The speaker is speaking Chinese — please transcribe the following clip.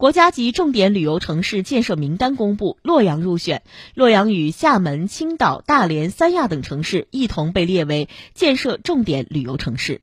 国家级重点旅游城市建设名单公布洛阳入选。洛阳与厦门青岛大连三亚等城市一同被列为建设重点旅游城市。